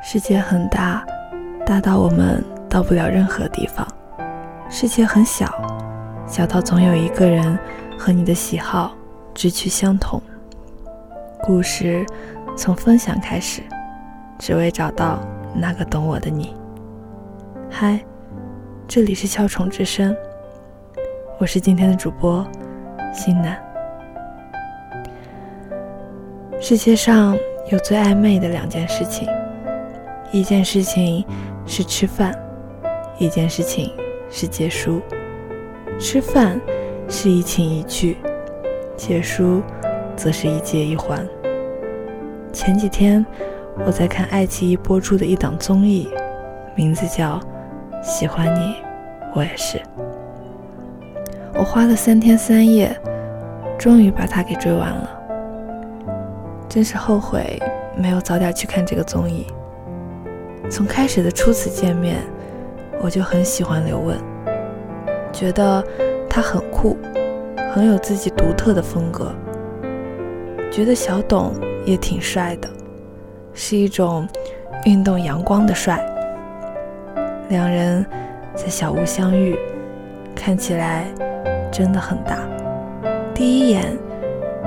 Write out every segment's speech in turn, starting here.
世界很大，大到我们到不了任何地方；世界很小，小到总有一个人和你的喜好志趣相同。故事从分享开始，只为找到那个懂我的你。嗨，这里是小虫之声，我是今天的主播新南。世界上有最暧昧的两件事情，一件事情是吃饭，一件事情是借书。吃饭是一请一句，借书则是一借一还。前几天我在看爱奇艺播出的一档综艺，名字叫《喜欢你，我也是》。我花了三天三夜，终于把它给追完了。真是后悔没有早点去看这个综艺。从开始的初次见面，我就很喜欢刘问，觉得他很酷，很有自己独特的风格。觉得小董也挺帅的，是一种运动阳光的帅。两人在小屋相遇，看起来真的很搭。第一眼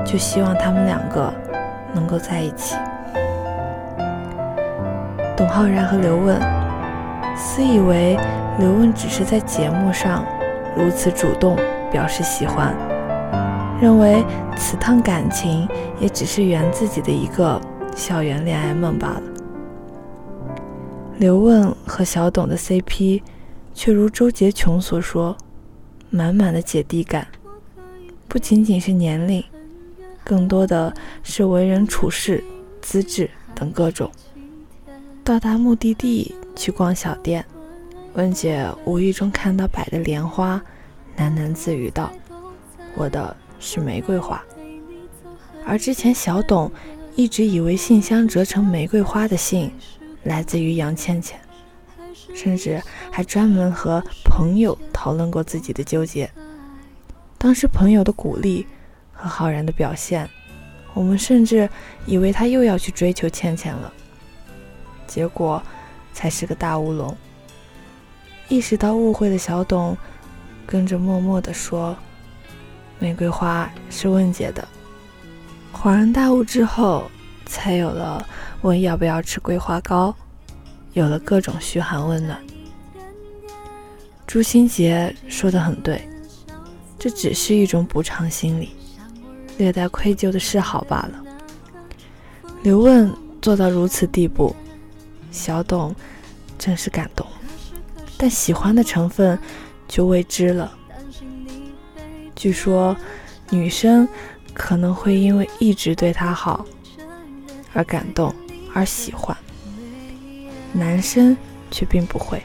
就希望他们两个。能够在一起。董浩然和刘问，私以为刘问只是在节目上如此主动表示喜欢，认为此趟感情也只是圆自己的一个校园恋爱梦罢了。刘问和小董的 CP，却如周杰琼所说，满满的姐弟感，不仅仅是年龄。更多的是为人处事、资质等各种。到达目的地去逛小店，温姐无意中看到摆的莲花，喃喃自语道：“我的是玫瑰花。”而之前小董一直以为信箱折成玫瑰花的信来自于杨倩倩，甚至还专门和朋友讨论过自己的纠结。当时朋友的鼓励。和浩然的表现，我们甚至以为他又要去追求倩倩了，结果才是个大乌龙。意识到误会的小董，跟着默默地说：“玫瑰花是问姐的。”恍然大悟之后，才有了问要不要吃桂花糕，有了各种嘘寒问暖。朱新杰说的很对，这只是一种补偿心理。略带愧疚的示好罢了。刘问做到如此地步，小董真是感动，但喜欢的成分就未知了。据说女生可能会因为一直对他好而感动而喜欢，男生却并不会。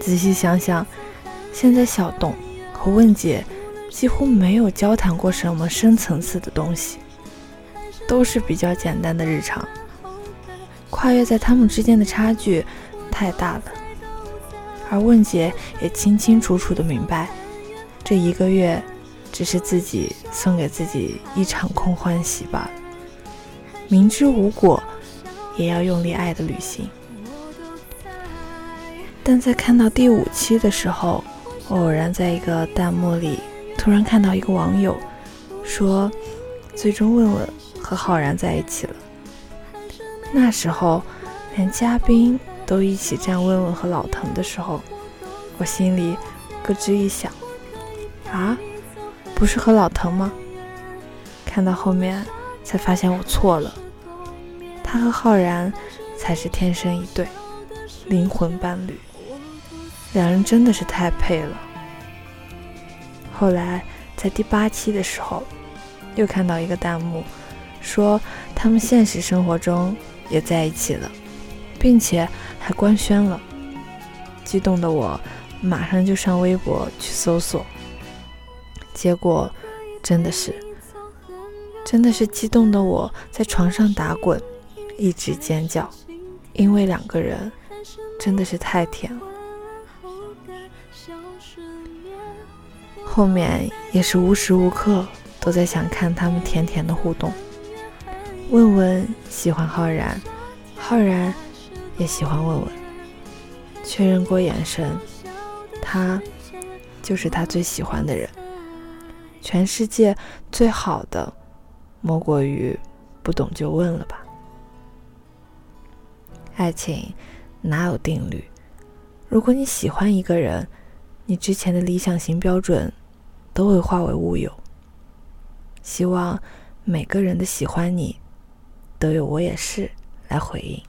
仔细想想，现在小董和问姐。几乎没有交谈过什么深层次的东西，都是比较简单的日常。跨越在他们之间的差距太大了，而问姐也清清楚楚的明白，这一个月只是自己送给自己一场空欢喜罢了。明知无果，也要用力爱的旅行。但在看到第五期的时候，偶然在一个弹幕里。突然看到一个网友说，最终问问和浩然在一起了。那时候，连嘉宾都一起站问问和老藤的时候，我心里咯吱一响，啊，不是和老藤吗？看到后面才发现我错了，他和浩然才是天生一对，灵魂伴侣，两人真的是太配了。后来在第八期的时候，又看到一个弹幕，说他们现实生活中也在一起了，并且还官宣了。激动的我马上就上微博去搜索，结果真的是，真的是激动的我在床上打滚，一直尖叫，因为两个人真的是太甜了。后面也是无时无刻都在想看他们甜甜的互动，问问喜欢浩然，浩然也喜欢问问。确认过眼神，他就是他最喜欢的人。全世界最好的，莫过于不懂就问了吧。爱情哪有定律？如果你喜欢一个人，你之前的理想型标准都会化为乌有。希望每个人的喜欢你，都有我也是来回应。